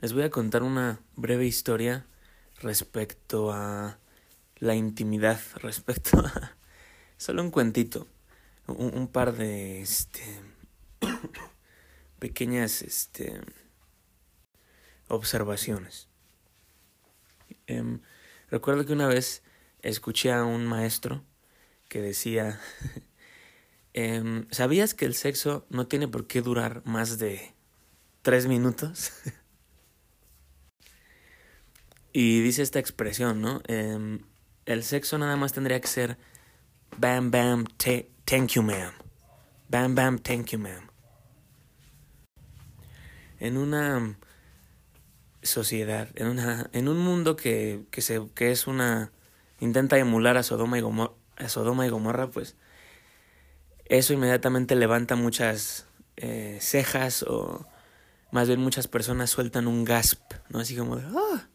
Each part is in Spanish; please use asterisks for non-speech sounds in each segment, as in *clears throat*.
les voy a contar una breve historia respecto a la intimidad, *laughs* respecto a solo un cuentito, un, par de este *coughs* pequeñas este observaciones. Em, recuerdo que una vez escuché a un maestro que decía, *laughs* em, ¿sabías que el sexo no tiene por qué durar más de tres minutos? *laughs* y dice esta expresión, ¿no? Em, el sexo nada más tendría que ser bam, bam, thank you, ma'am. Bam, bam, thank you, ma'am. En una sociedad, en, una, en un mundo que, que, se, que es una... intenta emular a Sodoma y, Gomorra, a Sodoma y Gomorra, pues eso inmediatamente levanta muchas eh, cejas o más bien muchas personas sueltan un gasp, ¿no? Así como de, ah,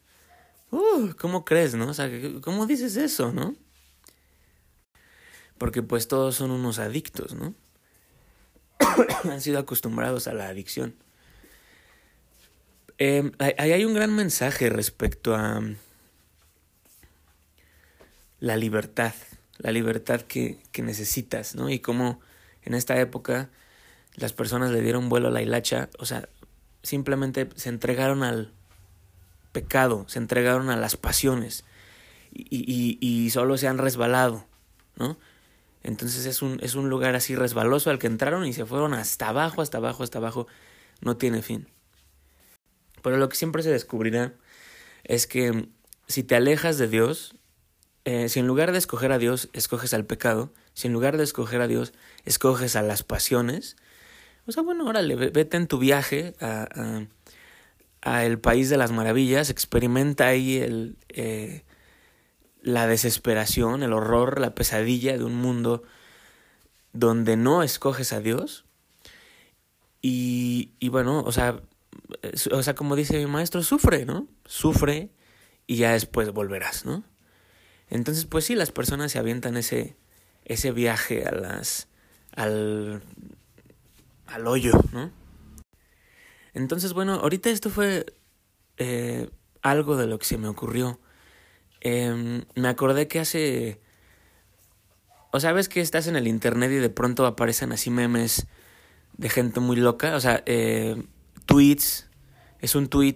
uh, ¿cómo crees, no? O sea, ¿cómo dices eso, no? Porque pues todos son unos adictos, ¿no? *coughs* Han sido acostumbrados a la adicción. Eh, ahí hay un gran mensaje respecto a la libertad, la libertad que, que necesitas, ¿no? Y cómo en esta época las personas le dieron vuelo a la hilacha, o sea, simplemente se entregaron al pecado, se entregaron a las pasiones y, solo se han resbalado, ¿no? Entonces es un, es un lugar así resbaloso al que entraron y se fueron hasta abajo, hasta abajo, hasta abajo, no tiene fin. Pero lo que siempre se descubrirá es que si te alejas de Dios, eh, si en lugar de escoger a Dios, escoges al pecado, si en lugar de escoger a Dios, escoges a las pasiones, o sea, bueno, órale, vete en tu viaje a, a, el país de las maravillas, experimenta ahí el, eh, la desesperación, el horror, la pesadilla de un mundo donde no escoges a Dios. Y, y bueno, o sea, o sea, como dice mi maestro, sufre, ¿no? Sufre y ya después volverás, ¿no? Entonces, pues sí, las personas se avientan ese, ese viaje a las, al, al hoyo, ¿no? Entonces, bueno, ahorita esto fue eh, algo de lo que se me ocurrió. Em, me acordé que hace... O sea, ves que estás en el internet y de pronto aparecen así memes de gente muy loca. O sea, eh, tweets. Es un tweet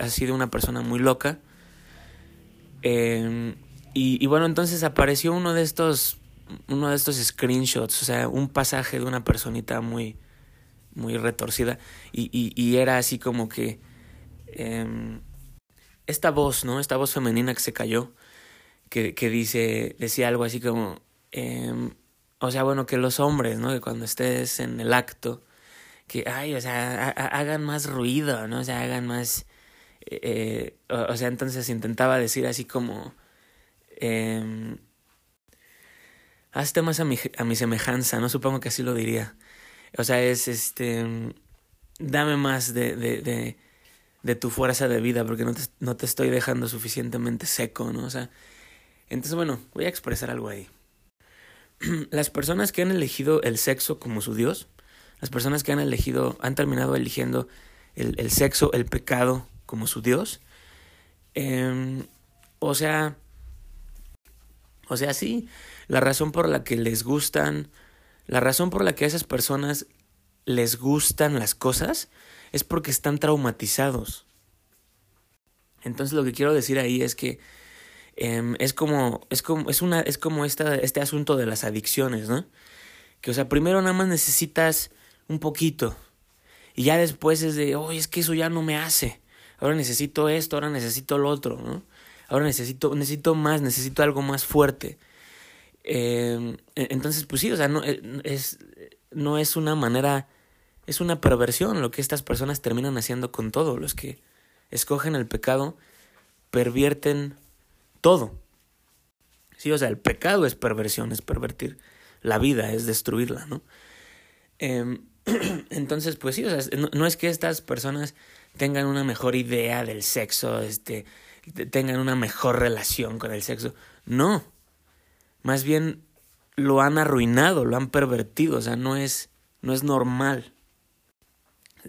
así de una persona muy loca. Em, y, y, bueno, entonces apareció uno de estos. Uno de estos screenshots. O sea, un pasaje de una personita muy. Muy retorcida. Y, y, era así como que. Eh, esta voz, ¿no? Esta voz femenina que se cayó. Que, que dice. Decía algo así como. Eh, o sea, bueno, que los hombres, ¿no? Que cuando estés en el acto que, ay, o sea, hagan más ruido, ¿no? O sea, hagan más... Eh, o, sea, entonces intentaba decir así como... Eh, hazte más a mi, a mi semejanza, ¿no? Supongo que así lo diría. O sea, es este... Dame más de, de, de, tu fuerza de vida porque no te, no te estoy dejando suficientemente seco, ¿no? O sea, entonces, bueno, voy a expresar algo ahí. *clears throat* Las personas que han elegido el sexo como su Dios, las personas que han elegido, han terminado eligiendo el, el sexo, el pecado como su Dios. Eh, o sea, o sea, sí, la razón por la que les gustan, la razón por la que a esas personas les gustan las cosas es porque están traumatizados. Entonces lo que quiero decir ahí es que eh, es como, es como, es una, es como esta, este asunto de las adicciones, ¿no? Que, o sea, primero nada más necesitas un poquito. Y ya después es de, oh, es que eso ya no me hace. Ahora necesito esto, ahora necesito lo otro, ¿no? Ahora necesito, necesito más, necesito algo más fuerte. Eh, entonces, pues sí, o sea, no eh, es, no es una manera, es una perversión lo que estas personas terminan haciendo con todo. Los que escogen el pecado pervierten todo. Sí, o sea, el pecado es perversión, es pervertir la vida, es destruirla, ¿no? Eh, *clears throat* Entonces, pues sí, o sea, no, es que estas personas tengan una mejor idea del sexo, este, tengan una mejor relación con el sexo. No. Más bien lo han arruinado, lo han pervertido, o sea, no es, no es normal.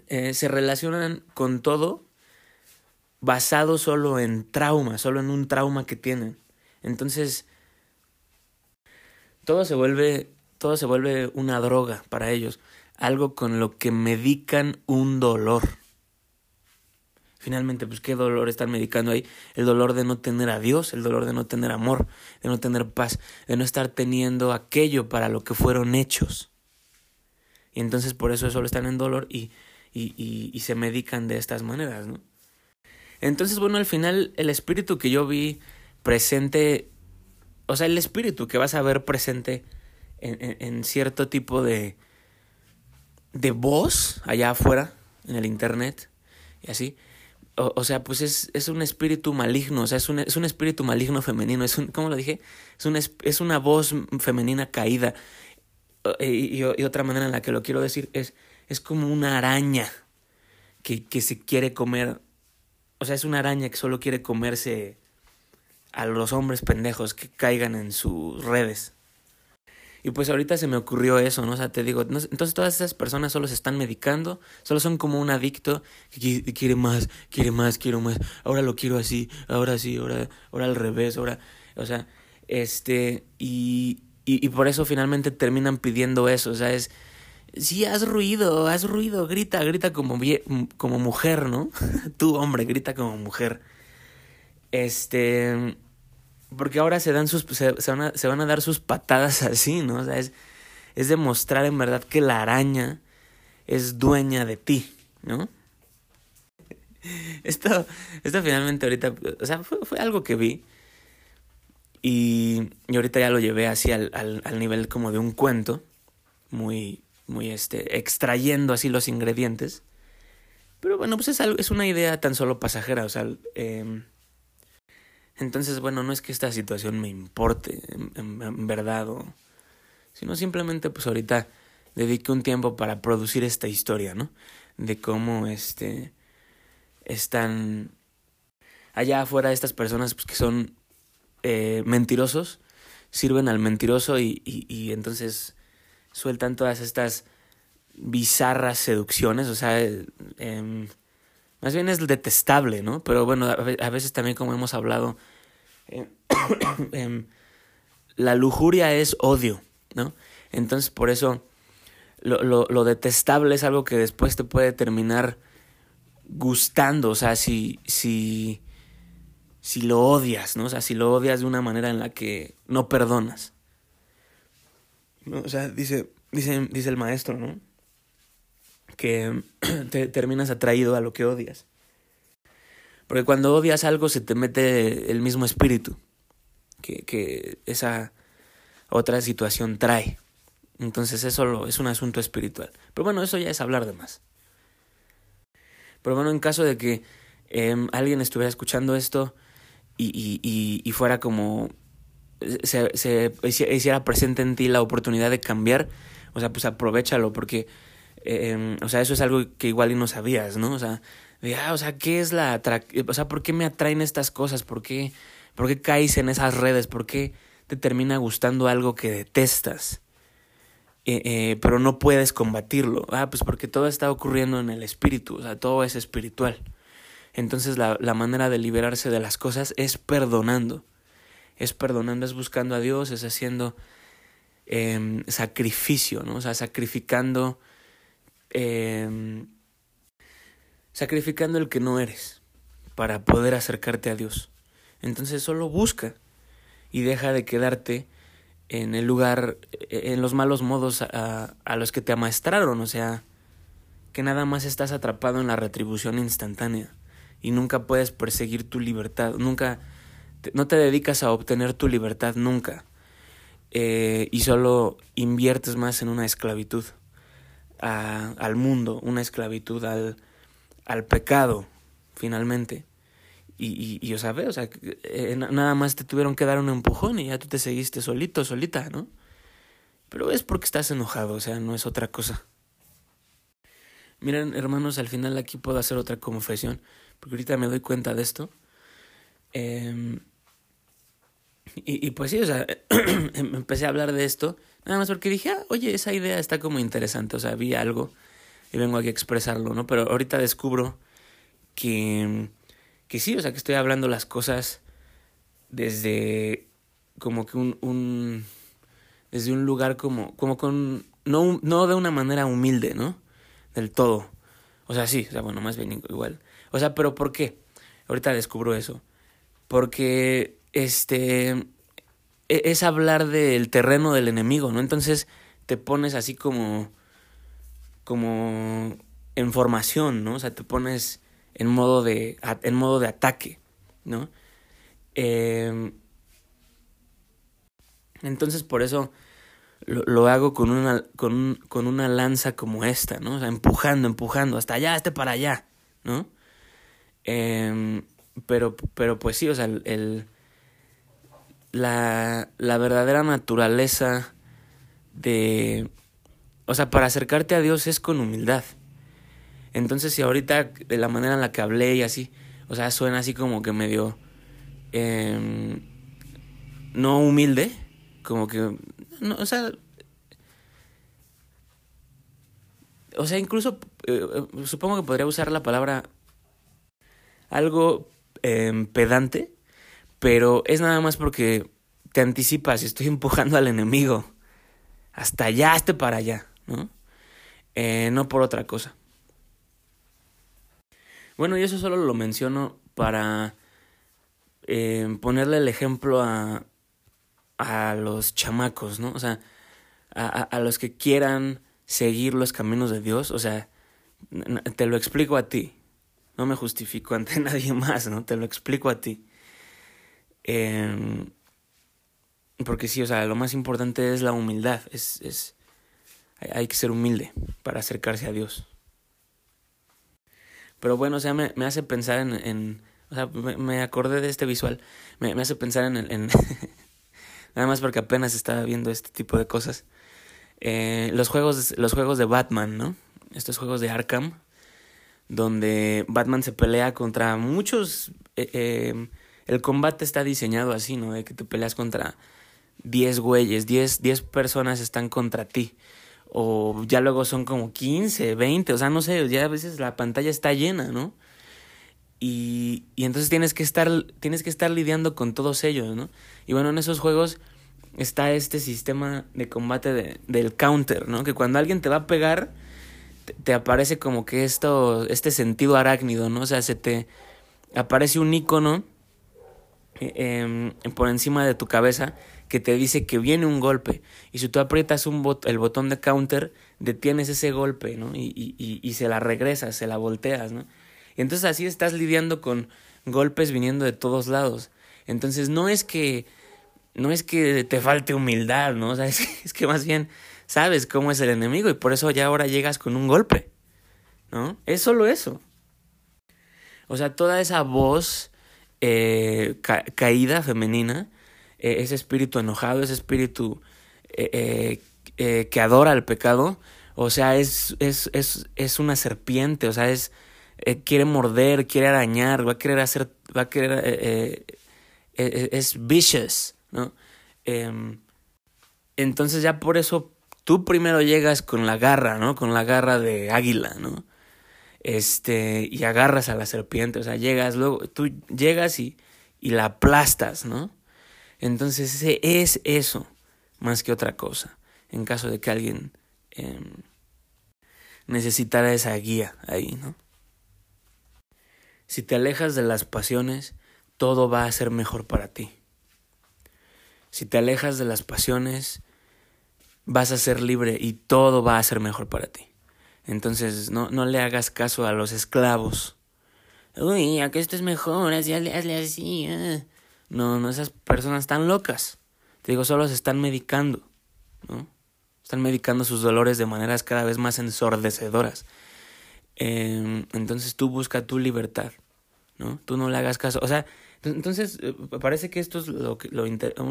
Eh, se relacionan con todo basado solo en trauma, solo en un trauma que tienen. Entonces, todo se vuelve, todo se vuelve una droga para ellos, algo con lo que medican un dolor. Finalmente, pues qué dolor están medicando ahí. El dolor de no tener a Dios, el dolor de no tener amor, de no tener paz, de no estar teniendo aquello para lo que fueron hechos. Y entonces por eso solo están en dolor y, y, y, se medican de estas maneras, ¿no? Entonces, bueno, al final el espíritu que yo vi presente, o sea, el espíritu que vas a ver presente en, en, en cierto tipo de, de voz allá afuera, en el internet, y así, o, o, sea, pues es, es un espíritu maligno, o sea, es un, es un espíritu maligno femenino, es un, ¿cómo lo dije? Es, un, es una voz femenina caída. Y, y, y, otra manera en la que lo quiero decir es, es como una araña que, que se quiere comer, o sea, es una araña que solo quiere comerse a los hombres pendejos que caigan en sus redes. Y pues ahorita se me ocurrió eso, ¿no? O sea, te digo, entonces todas esas personas solo se están medicando, solo son como un adicto que quiere más, quiere más, quiero más, ahora lo quiero así, ahora sí, ahora, ahora al revés, ahora, o sea, este, y, y, y por eso finalmente terminan pidiendo eso, o sea, es, sí, haz ruido, haz ruido, grita, grita como, como mujer, ¿no? *laughs* Tú, hombre, grita como mujer. Este porque ahora se dan sus se, van a, se van a dar sus patadas *laughs* así, ¿no? O sea, es, es demostrar en verdad que la araña es dueña de ti, ¿no? *laughs* Esto, esto finalmente ahorita, o sea, fue, algo que vi y, y, ahorita ya lo llevé así al, al, al, nivel como de un cuento, muy, muy este, extrayendo así los ingredientes. Pero bueno, pues es, algo, es una idea tan solo pasajera, o sea, eh, entonces, bueno, no es que esta situación me importe en, verdad, o, sino simplemente pues ahorita dediqué un tiempo para producir esta historia, ¿no? De cómo este están allá afuera estas personas pues, que son eh, mentirosos, sirven al mentiroso y, y, entonces sueltan todas estas bizarras seducciones, o sea, eh, más bien es detestable, ¿no? Pero bueno, a veces también como hemos hablado, *coughs* la lujuria es odio, ¿no? Entonces por eso lo, lo, lo, detestable es algo que después te puede terminar gustando, o sea, si, si, si lo odias, ¿no? O sea, si lo odias de una manera en la que no perdonas. ¿No? O sea, dice, dice, dice el maestro, ¿no? que *coughs* te terminas atraído a lo que odias. Porque cuando odias algo se te mete el mismo espíritu que, que esa otra situación trae. Entonces eso es un asunto espiritual. Pero bueno, eso ya es hablar de más. Pero bueno, en caso de que eh, alguien estuviera escuchando esto y, y, fuera como se, hiciera presente en ti la oportunidad de cambiar, o sea, pues aprovechalo porque eh, o sea, eso es algo que igual y no sabías, ¿no? O sea, ah, o sea, ¿qué es la O sea, ¿por qué me atraen estas cosas? ¿Por qué, ¿Por qué caes en esas redes? ¿Por qué te termina gustando algo que detestas? Eh, eh, pero no puedes combatirlo. Ah, pues porque todo está ocurriendo en el espíritu, o sea, todo es espiritual. Entonces la, la manera de liberarse de las cosas es perdonando. Es perdonando, es buscando a Dios, es haciendo eh, sacrificio, ¿no? O sea, sacrificando eh, sacrificando el que no eres para poder acercarte a Dios. Entonces solo busca y deja de quedarte en el lugar, en los malos modos a, a los que te amaestraron, o sea, que nada más estás atrapado en la retribución instantánea y nunca puedes perseguir tu libertad, nunca, no te dedicas a obtener tu libertad nunca eh, y solo inviertes más en una esclavitud a, al mundo, una esclavitud al, al pecado, finalmente. Y, y, y o sea, o sea, eh, nada más te tuvieron que dar un empujón y ya tú te seguiste solito, solita, ¿no? Pero es porque estás enojado, o sea, no es otra cosa. Miren, hermanos, al final aquí puedo hacer otra confesión, porque ahorita me doy cuenta de esto. Eh, y, y, pues sí, o sea, *clears throat* empecé a hablar de esto Nada más porque dije, ah, oye, esa idea está como interesante, o sea, vi algo y vengo aquí a expresarlo, ¿no? Pero ahorita descubro que, que sí, o sea, que estoy hablando las cosas desde como que un, un desde un lugar como, como con, no, no de una manera humilde, ¿no? Del todo. O sea, sí, o sea, bueno, más bien igual. O sea, pero ¿por qué? Ahorita descubro eso. Porque, este, e, es hablar del terreno del enemigo, ¿no? Entonces te pones así como, como en formación, ¿no? O sea, te pones en modo de, en modo de ataque, ¿no? Em, entonces por eso lo, hago con una, con, con, una lanza como esta, ¿no? O sea, empujando, empujando, hasta allá, este para allá, ¿no? Em, pero, pero pues sí, o sea, el, la, la verdadera naturaleza de... O sea, para acercarte a Dios es con humildad. Entonces, si ahorita de la manera en la que hablé y así, o sea, suena así como que medio... Eh, no humilde, como que... No, o sea... O sea, incluso eh, supongo que podría usar la palabra algo em, pedante, pero es nada más porque te anticipas y estoy *laughs* empujando al enemigo hasta allá, este para allá, ¿no? Eh, no por otra cosa. Bueno, y eso solo lo menciono para eh, ponerle el ejemplo a, a los chamacos, ¿no? O sea, a, a, los que quieran seguir los caminos de Dios, o sea, te lo explico a ti, no me justifico ante *laughs* nadie más, ¿no? Te lo explico a ti. Eh, porque sí, o sea, lo más importante es la humildad, es, hay que ser humilde para acercarse a Dios. Pero bueno, o sea, me, me hace pensar en, en o sea, me, me, acordé de este visual, me, me hace pensar en, en *laughs* nada más porque apenas estaba viendo este tipo de cosas. Eh, los juegos, los juegos de Batman, ¿no? Estos juegos de Arkham, donde Batman se pelea contra muchos. Eh, eh, el combate está diseñado así, ¿no? De que te peleas contra 10 güeyes, 10, 10 personas están contra ti o ya luego son como 15, 20, o sea, no sé, ya a veces la pantalla está llena, ¿no? Y, y entonces tienes que estar tienes que estar lidiando con todos ellos, ¿no? Y bueno, en esos juegos está este sistema de combate de, del counter, ¿no? Que cuando alguien te va a pegar te, aparece como que esto este sentido arácnido, ¿no? O sea, se te aparece un icono eh, por encima de tu cabeza que te dice que viene un golpe. Y si tú aprietas un el botón de counter, detienes ese golpe, ¿no? Y, y, y, se la regresas, se la volteas, ¿no? Y entonces así estás lidiando con golpes viniendo de todos lados. Entonces no es que no es que te falte humildad, ¿no? O sea, *laughs* es, es que más bien sabes cómo es el enemigo y por eso ya ahora llegas con un golpe, ¿no? Es solo eso. O sea, toda esa voz eh, caída femenina eh, ese espíritu enojado, ese espíritu eh, eh, que adora el pecado, o sea, es, es, es, es una serpiente, o sea, es, quiere morder, quiere arañar, va a querer hacer, va a querer, es vicious, ¿no? Em, entonces ya por eso tú primero llegas con la garra, ¿no? Con la garra de águila, ¿no? Este, y agarras a la serpiente, o sea, llegas, luego tú llegas y, y la aplastas, ¿no? Entonces ese es eso, más que otra cosa, en caso de que alguien eh, necesitara esa guía ahí, ¿no? Si te alejas de las pasiones, todo va a ser mejor para ti. Si te alejas de las pasiones, vas a ser libre y todo va a ser mejor para ti. Entonces, no, no le hagas caso a los esclavos. Uy, a que esto es mejor, hazle, hazle así. Eh. No, no, esas personas están locas. Te digo, solo se están medicando, ¿no? Están medicando sus dolores de maneras cada vez más ensordecedoras. Em, entonces tú busca tu libertad, ¿no? Tú no le hagas caso. O sea, entonces eh, parece que esto es lo, lo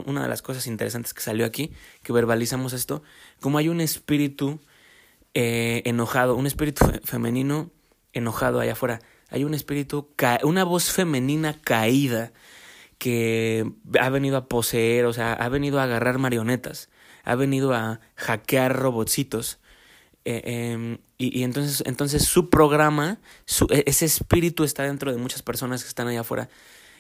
una de las cosas interesantes que salió aquí, que verbalizamos esto, como hay un espíritu eh, enojado, un espíritu femenino enojado allá afuera. Hay un espíritu, una voz femenina caída que ha venido a poseer, o sea, ha venido a agarrar marionetas, ha venido a hackear robotcitos Eh, em, y, y, entonces, entonces su programa, su, e, ese espíritu está dentro de muchas personas que están allá afuera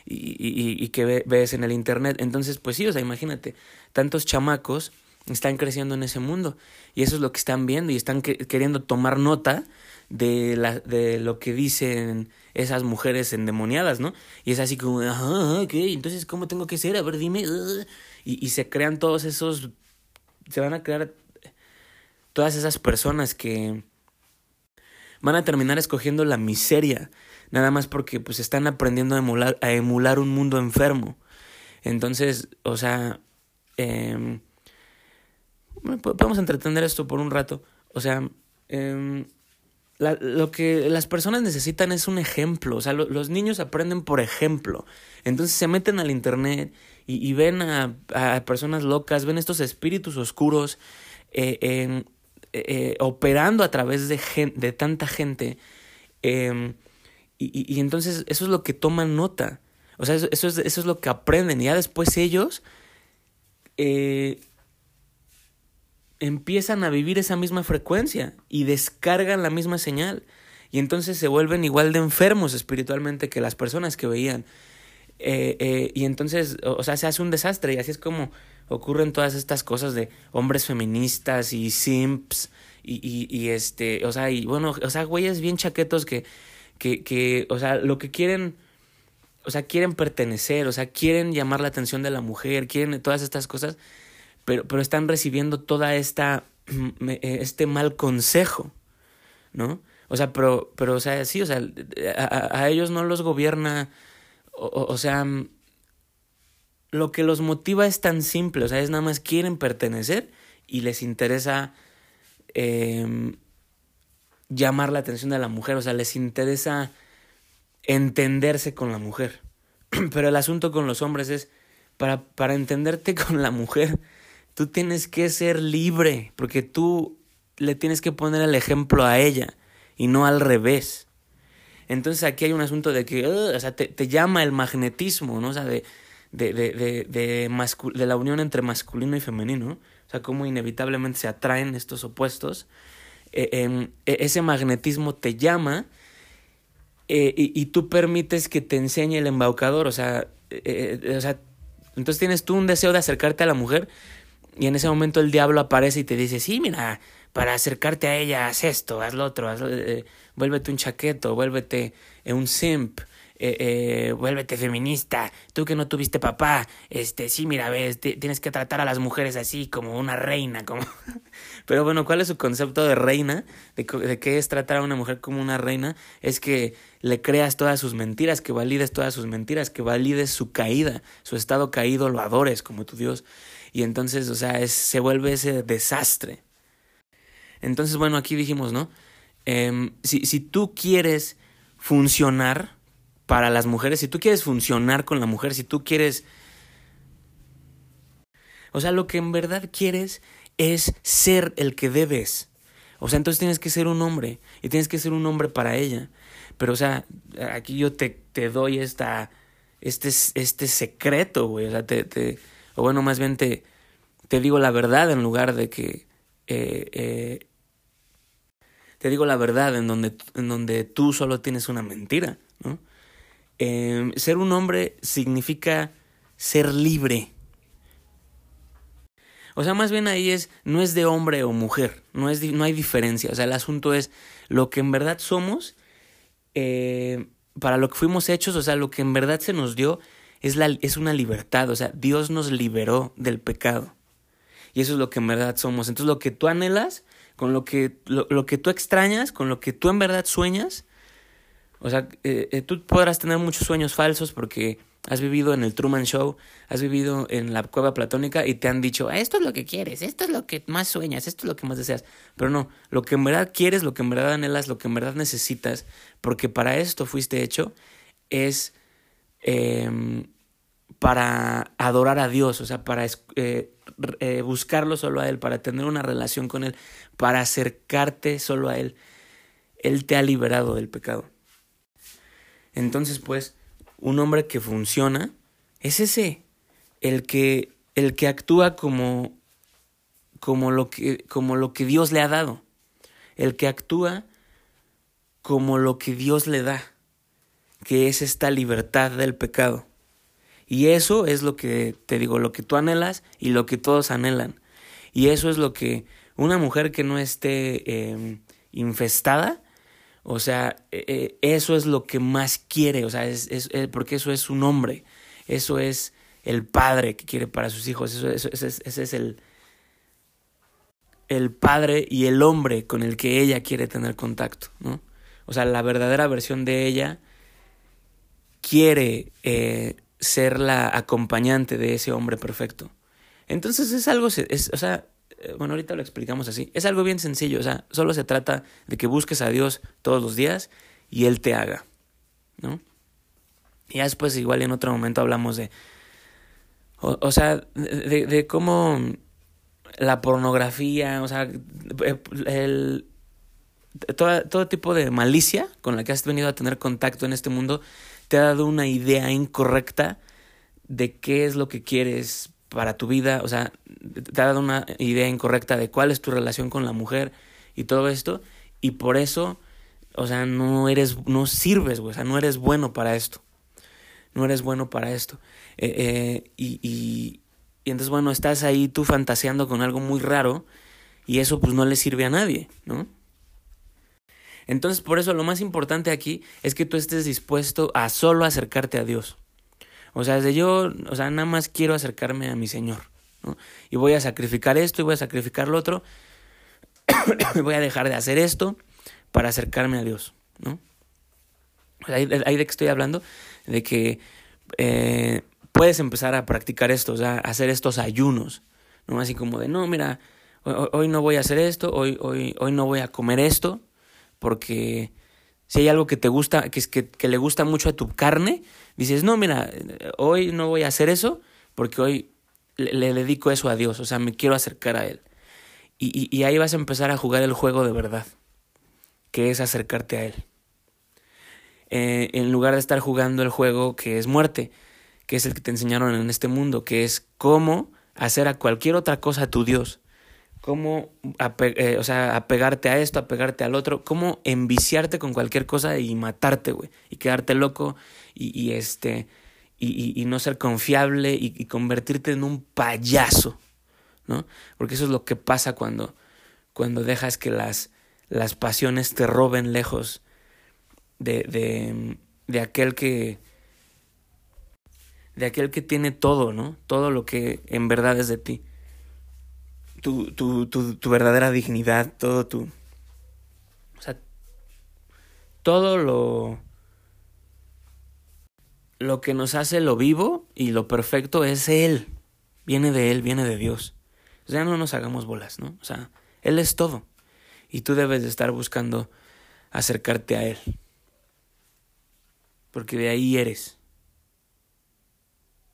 y, y, y que ves en el internet. Entonces, pues sí, o sea, imagínate, tantos chamacos están creciendo en ese mundo y eso es lo que están viendo y están que, queriendo tomar nota de, la, de lo que dicen esas mujeres endemoniadas, ¿no? Y es así como, ajá, ok, entonces, ¿cómo tengo que ser? A ver, dime. Y, y se crean todos esos, se van a crear todas esas personas que van a terminar escogiendo la miseria, nada más porque pues están aprendiendo a emular, a emular un mundo enfermo. Entonces, o sea, eh, podemos entretener esto por un rato. O sea, eh, la, lo que las personas necesitan es un ejemplo. O sea, lo, los niños aprenden por ejemplo. Entonces se meten al internet y, ven a, personas locas, ven estos espíritus oscuros eh, eh, eh, operando a través de, de tanta gente. Em, y, y, entonces eso es lo que toman nota. O sea, eso, eso, es, eso es lo que aprenden. Y ya después ellos eh, empiezan a vivir esa misma frecuencia y descargan la misma señal. Y entonces se vuelven igual de enfermos espiritualmente que las personas que veían. Eh, eh, y entonces, o sea, se hace un desastre y así es como ocurren todas estas cosas de hombres feministas y simps y, y, y este, o sea, y bueno, o sea, güeyes bien chaquetos que, que, que, o sea, lo que quieren, o sea, quieren pertenecer, o sea, quieren llamar la atención de la mujer, quieren todas estas cosas pero, pero están recibiendo toda esta, *clears throat* eh, este mal consejo, ¿no? O sea, pero, pero, o sea, sí, o sea, a, a ellos no los gobierna, o, o, sea, lo que los motiva es tan simple, o sea, es nada más quieren pertenecer y les interesa eh, llamar la atención de la mujer, o sea, les interesa entenderse con la mujer. *clears throat* Pero el asunto con los hombres es, para, para entenderte *laughs* con la mujer, Tú tienes que ser libre, porque tú le tienes que poner el ejemplo a ella y no al revés. Entonces aquí hay un asunto de que, uh, o sea, te, te, llama el magnetismo, ¿no? O sea, de, de, de, de, la unión entre masculino y femenino, o sea, cómo inevitablemente se atraen estos opuestos. Eh, eh, ese magnetismo te llama eh, y, y, tú permites que te enseñe el embaucador, o sea, o sea, entonces tienes tú un deseo de acercarte a la mujer, y en ese momento el diablo aparece y te dice, sí, mira, para acercarte a ella, haz esto, haz lo otro, haz, eh, vuélvete un chaqueto, vuélvete eh, un simp, eh, eh, vuélvete feminista, tú que no tuviste papá, este, sí, mira, ves, tienes que tratar a las mujeres así, como una reina, como... *laughs* Pero bueno, ¿cuál es su concepto de reina? De, de qué es tratar a una mujer como una reina? Es que le creas todas sus mentiras, que valides todas sus mentiras, que valides su caída, su estado caído, lo adores como tu Dios. Y entonces, o sea, se vuelve ese desastre. Entonces, bueno, aquí dijimos, ¿no? Eh, si, si tú quieres funcionar para las mujeres, si tú quieres funcionar con la mujer, si tú quieres... O sea, lo que en verdad quieres es ser el que debes. O sea, entonces tienes que ser un hombre y tienes que ser un hombre para ella. Pero, o sea, aquí yo te, te doy esta, este, este secreto, güey. O sea, te, o bueno, más bien te, te digo la verdad en lugar de que... Eh, eh, te digo la verdad en donde, en donde tú solo tienes una mentira, ¿no? Eh, ser un hombre significa ser libre. O sea, más bien ahí es, no es de hombre o mujer, no, es, no hay diferencia. O sea, el asunto es lo que en verdad somos, eh, para lo que fuimos hechos, o sea, lo que en verdad se nos dio es, la, es una libertad, o sea, Dios nos liberó del pecado. Y eso es lo que en verdad somos. Entonces lo que tú anhelas, con lo que, lo, lo que tú extrañas, con lo que tú en verdad sueñas, o sea, eh, eh, tú podrás tener muchos sueños falsos porque has vivido en el Truman Show, has vivido en la cueva platónica y te han dicho, esto es lo que quieres, esto es lo que más sueñas, esto es lo que más deseas. Pero no, lo que en verdad quieres, lo que en verdad anhelas, lo que en verdad necesitas, porque para esto fuiste hecho, es eh, para adorar a Dios, o sea, para eh, eh, buscarlo solo a Él, para tener una relación con Él, para acercarte solo a Él. Él te ha liberado del pecado. Entonces, pues, un hombre que funciona es ese, el que, el que actúa como, como, lo que, como lo que Dios le ha dado. el que actúa como lo que Dios le da, que es esta libertad del pecado. Y eso es lo que, te digo, lo que tú anhelas y lo que todos anhelan. Y eso es lo que una mujer que no esté em, infestada, o sea, e, e, eso es lo que más quiere, o sea, es, es, porque eso es un hombre, eso es el padre que quiere para sus hijos, eso, eso, ese, ese es el, el padre y el hombre con el que ella quiere tener contacto, ¿no? O sea, la verdadera versión de ella quiere eh, ser la acompañante de ese hombre perfecto. Entonces es algo, es, o sea, eh, bueno, ahorita lo explicamos así. Es algo bien sencillo, o sea, solo se trata de que busques a Dios todos los días y Él te haga, ¿no? Y ya después igual en otro momento hablamos de, o, sea, de, de, cómo la pornografía, o sea, el, todo, todo tipo de malicia con la que has venido a tener contacto en este mundo te ha dado una idea incorrecta de qué es lo que quieres para tu vida, o sea, te ha dado una idea incorrecta de cuál es tu relación con la mujer y todo esto, y por eso, o sea, no eres, no sirves, o sea, no eres bueno para esto, no eres bueno para esto. Eh, eh, y, y, y entonces, bueno, estás ahí tú fantaseando con algo muy raro, y eso pues no le sirve a nadie, ¿no? Entonces, por eso lo más importante aquí es que tú estés dispuesto a solo acercarte a Dios. O sea, desde yo, o sea, nada más quiero acercarme a mi Señor, ¿no? Y voy a sacrificar esto y voy a sacrificar lo otro. *coughs* voy a dejar de hacer esto para acercarme a Dios, ¿no? ahí, de que estoy hablando, de que eh, puedes empezar a practicar esto, o sea, hacer estos ayunos, ¿no? Así como de, no, mira, hoy, hoy no voy a hacer esto, hoy, hoy, hoy no voy a comer esto, porque si hay algo que te gusta, que, que, que le gusta mucho a tu carne, dices, no, mira, hoy no voy a hacer eso porque hoy le, dedico eso a Dios, o sea, me quiero acercar a Él. Y, y, ahí vas a empezar a jugar el juego de verdad, que es acercarte a Él. Eh, en lugar de estar jugando el juego que es muerte, que es el que te enseñaron en este mundo, que es cómo hacer a cualquier otra cosa tu Dios cómo eh, o sea, apegarte a esto, apegarte al otro, cómo enviciarte con cualquier cosa y matarte, güey, y quedarte loco y, este y, y, no ser confiable y, convertirte en un payaso, ¿no? Porque eso es lo que pasa cuando, cuando dejas que las, las pasiones te roben lejos de, de, de aquel que de aquel que tiene todo, ¿no? Todo lo que en verdad es de ti tu, tu, tu, tu verdadera dignidad, todo tu... O sea, todo lo... Lo que nos hace lo vivo y lo perfecto es Él. Viene de Él, viene de Dios. O sea, no nos hagamos bolas, ¿no? O sea, Él es todo. Y tú debes de estar buscando acercarte a Él. Porque de ahí eres.